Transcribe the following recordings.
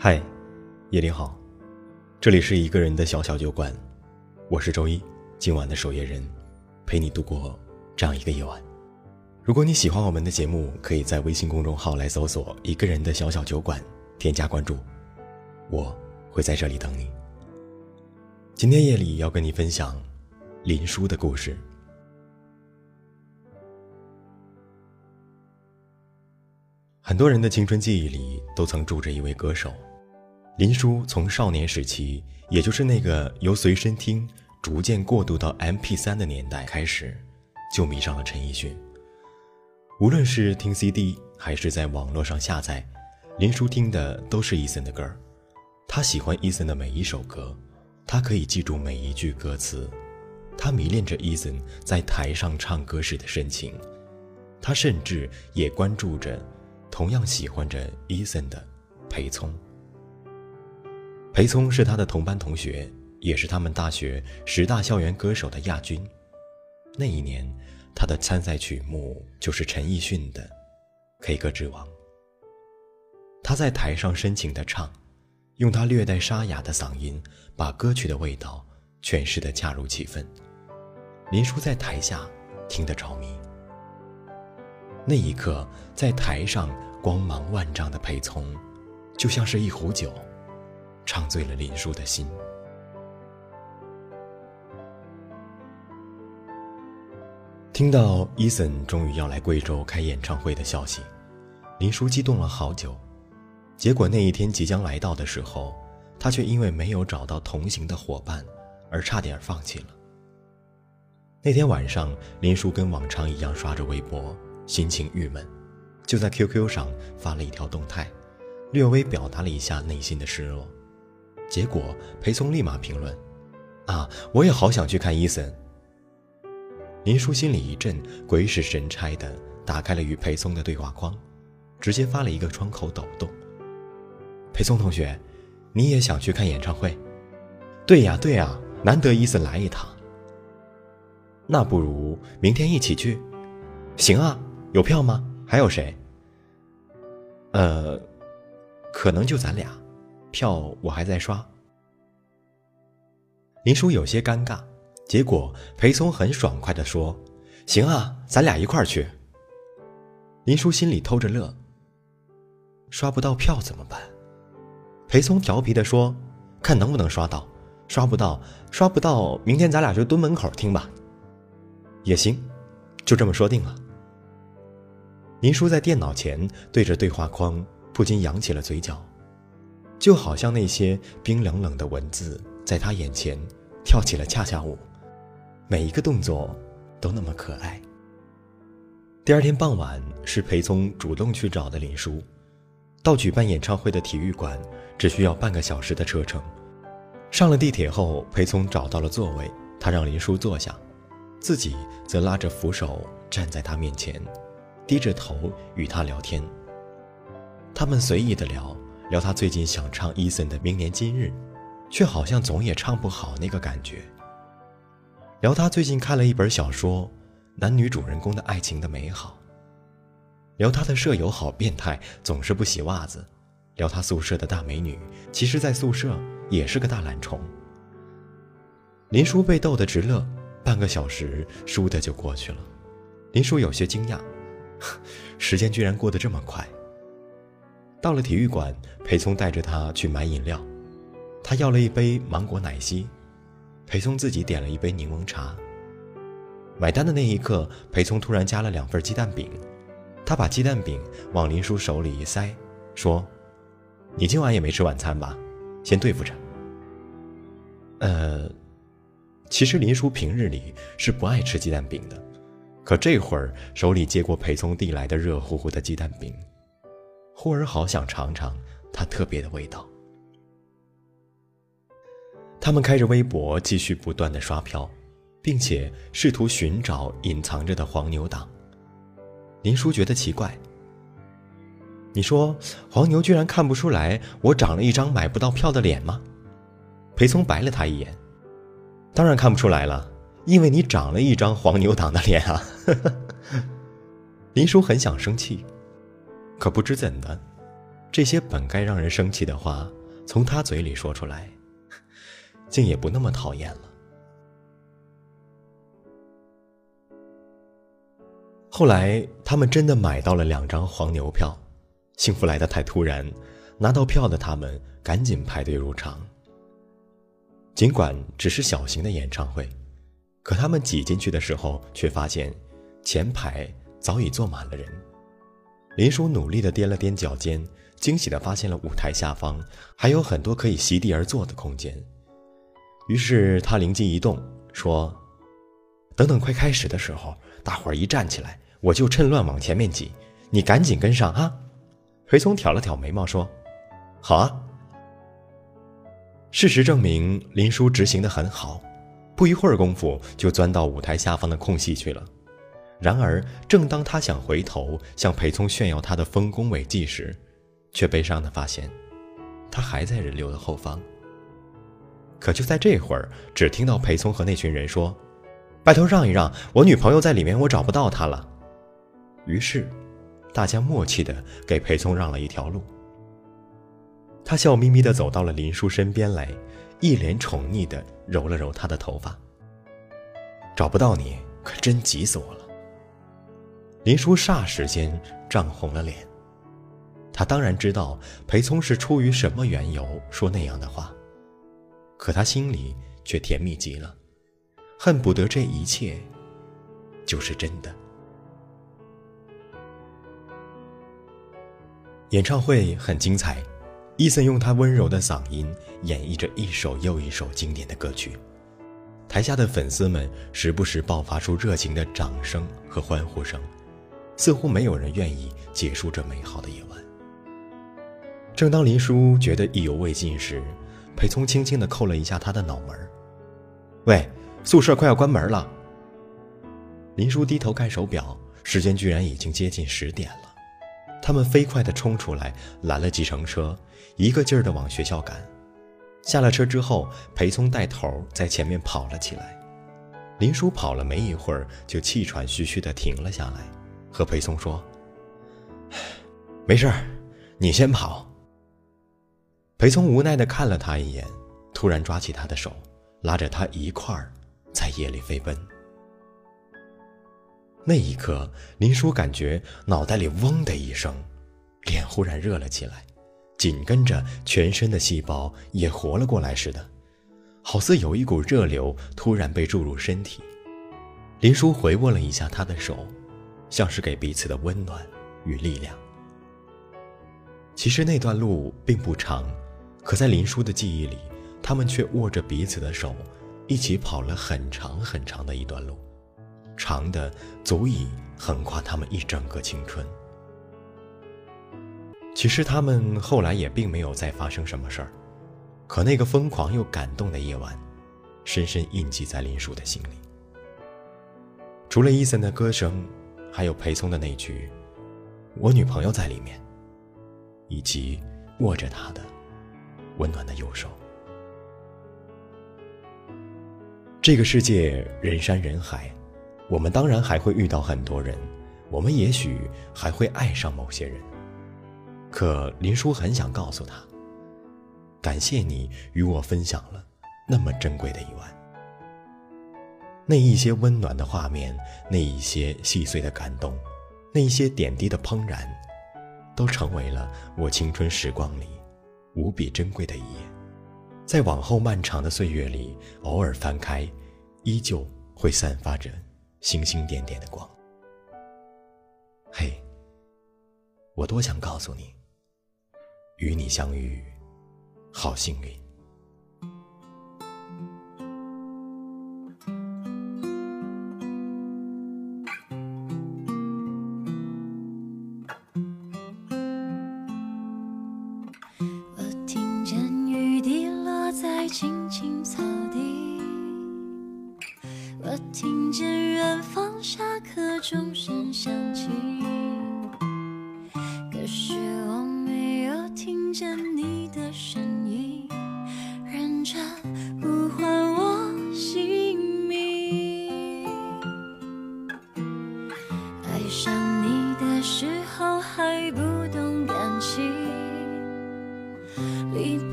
嗨，夜里好，这里是一个人的小小酒馆，我是周一，今晚的守夜人，陪你度过这样一个夜晚。如果你喜欢我们的节目，可以在微信公众号来搜索“一个人的小小酒馆”，添加关注，我会在这里等你。今天夜里要跟你分享林殊的故事。很多人的青春记忆里都曾住着一位歌手。林叔从少年时期，也就是那个由随身听逐渐过渡到 MP3 的年代开始，就迷上了陈奕迅。无论是听 CD 还是在网络上下载，林叔听的都是 Eason 的歌他喜欢 Eason 的每一首歌，他可以记住每一句歌词。他迷恋着 Eason 在台上唱歌时的深情，他甚至也关注着同样喜欢着 Eason 的裴聪。裴聪是他的同班同学，也是他们大学十大校园歌手的亚军。那一年，他的参赛曲目就是陈奕迅的《K 歌之王》。他在台上深情地唱，用他略带沙哑的嗓音，把歌曲的味道诠释得恰如其分。林叔在台下听得着迷。那一刻，在台上光芒万丈的裴聪，就像是一壶酒。唱醉了林叔的心。听到伊森终于要来贵州开演唱会的消息，林叔激动了好久。结果那一天即将来到的时候，他却因为没有找到同行的伙伴，而差点放弃了。那天晚上，林叔跟往常一样刷着微博，心情郁闷，就在 QQ 上发了一条动态，略微表达了一下内心的失落。结果，裴松立马评论：“啊，我也好想去看伊森。”林叔心里一震，鬼使神差的打开了与裴松的对话框，直接发了一个窗口抖动。裴松同学，你也想去看演唱会？对呀，对呀，难得伊森来一趟。那不如明天一起去？行啊，有票吗？还有谁？呃，可能就咱俩。票我还在刷。林叔有些尴尬，结果裴松很爽快的说：“行啊，咱俩一块儿去。”林叔心里偷着乐。刷不到票怎么办？裴松调皮的说：“看能不能刷到，刷不到，刷不到，明天咱俩就蹲门口听吧。”也行，就这么说定了。林叔在电脑前对着对话框，不禁扬起了嘴角。就好像那些冰冷冷的文字在他眼前跳起了恰恰舞，每一个动作都那么可爱。第二天傍晚，是裴聪主动去找的林叔，到举办演唱会的体育馆只需要半个小时的车程。上了地铁后，裴聪找到了座位，他让林叔坐下，自己则拉着扶手站在他面前，低着头与他聊天。他们随意的聊。聊他最近想唱 Eason 的《明年今日》，却好像总也唱不好那个感觉。聊他最近看了一本小说，男女主人公的爱情的美好。聊他的舍友好变态，总是不洗袜子。聊他宿舍的大美女，其实在宿舍也是个大懒虫。林叔被逗得直乐，半个小时倏地就过去了。林叔有些惊讶，时间居然过得这么快。到了体育馆，裴聪带着他去买饮料。他要了一杯芒果奶昔，裴聪自己点了一杯柠檬茶。买单的那一刻，裴聪突然加了两份鸡蛋饼。他把鸡蛋饼往林叔手里一塞，说：“你今晚也没吃晚餐吧？先对付着。”呃，其实林叔平日里是不爱吃鸡蛋饼的，可这会儿手里接过裴聪递来的热乎乎的鸡蛋饼。忽而好想尝尝它特别的味道。他们开着微博继续不断的刷票，并且试图寻找隐藏着的黄牛党。林叔觉得奇怪。你说黄牛居然看不出来我长了一张买不到票的脸吗？裴聪白了他一眼。当然看不出来了，因为你长了一张黄牛党的脸啊！林叔很想生气。可不知怎的，这些本该让人生气的话，从他嘴里说出来，竟也不那么讨厌了。后来，他们真的买到了两张黄牛票，幸福来得太突然，拿到票的他们赶紧排队入场。尽管只是小型的演唱会，可他们挤进去的时候，却发现前排早已坐满了人。林叔努力地踮了踮脚尖，惊喜地发现了舞台下方还有很多可以席地而坐的空间。于是他灵机一动，说：“等等，快开始的时候，大伙儿一站起来，我就趁乱往前面挤，你赶紧跟上啊！”裴松挑了挑眉毛说：“好啊。”事实证明，林叔执行的很好，不一会儿功夫就钻到舞台下方的空隙去了。然而，正当他想回头向裴聪炫耀他的丰功伟绩时，却悲伤地发现，他还在人流的后方。可就在这会儿，只听到裴聪和那群人说：“拜托让一让，我女朋友在里面，我找不到她了。”于是，大家默契地给裴聪让了一条路。他笑眯眯地走到了林叔身边来，一脸宠溺地揉了揉他的头发。找不到你，可真急死我了。林叔霎时间涨红了脸。他当然知道裴聪是出于什么缘由说那样的话，可他心里却甜蜜极了，恨不得这一切就是真的。演唱会很精彩，伊森用他温柔的嗓音演绎着一首又一首经典的歌曲，台下的粉丝们时不时爆发出热情的掌声和欢呼声。似乎没有人愿意结束这美好的夜晚。正当林叔觉得意犹未尽时，裴聪轻轻地扣了一下他的脑门喂，宿舍快要关门了。”林叔低头看手表，时间居然已经接近十点了。他们飞快地冲出来，拦了计程车，一个劲儿地往学校赶。下了车之后，裴聪带头在前面跑了起来。林叔跑了没一会儿，就气喘吁吁地停了下来。和裴松说：“没事儿，你先跑。”裴松无奈的看了他一眼，突然抓起他的手，拉着他一块儿在夜里飞奔。那一刻，林叔感觉脑袋里嗡的一声，脸忽然热了起来，紧跟着全身的细胞也活了过来似的，好似有一股热流突然被注入身体。林叔回握了一下他的手。像是给彼此的温暖与力量。其实那段路并不长，可在林叔的记忆里，他们却握着彼此的手，一起跑了很长很长的一段路，长的足以横跨他们一整个青春。其实他们后来也并没有再发生什么事儿，可那个疯狂又感动的夜晚，深深印记在林叔的心里。除了伊森的歌声。还有裴松的那句“我女朋友在里面”，以及握着她的温暖的右手。这个世界人山人海，我们当然还会遇到很多人，我们也许还会爱上某些人。可林叔很想告诉他：感谢你与我分享了那么珍贵的一晚。那一些温暖的画面，那一些细碎的感动，那一些点滴的怦然，都成为了我青春时光里无比珍贵的一页。在往后漫长的岁月里，偶尔翻开，依旧会散发着星星点点的光。嘿，我多想告诉你，与你相遇，好幸运。轻轻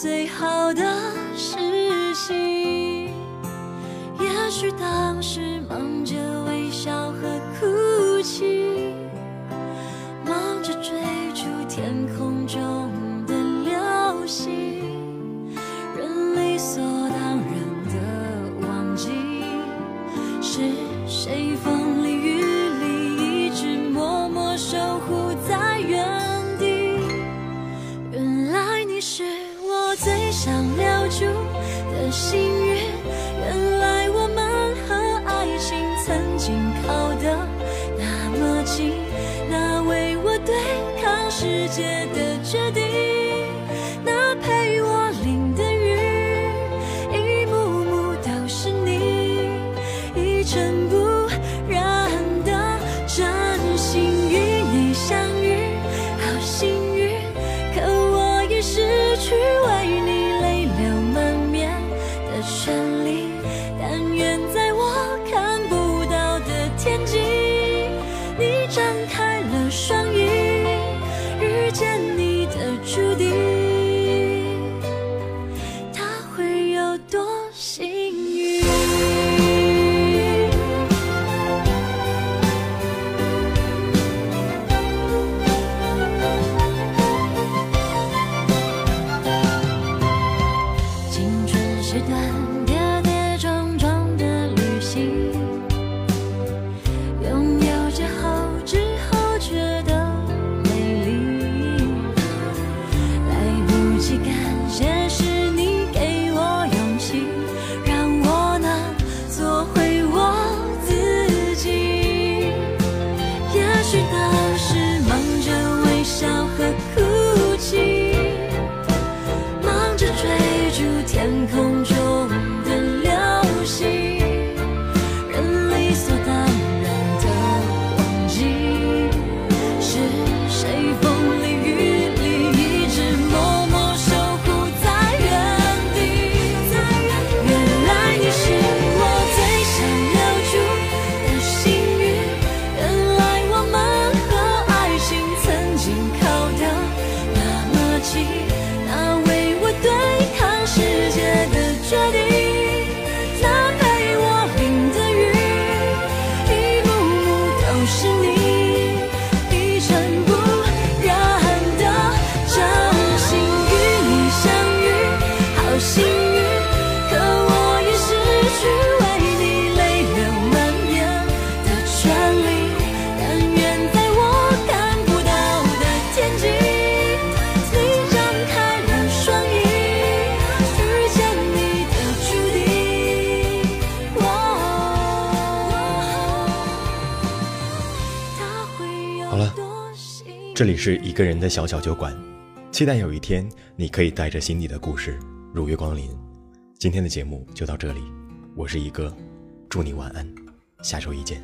最好的事情也许当时忙着微笑幸运感谢时这里是一个人的小小酒馆，期待有一天你可以带着心底的故事如约光临。今天的节目就到这里，我是一哥，祝你晚安，下周一见。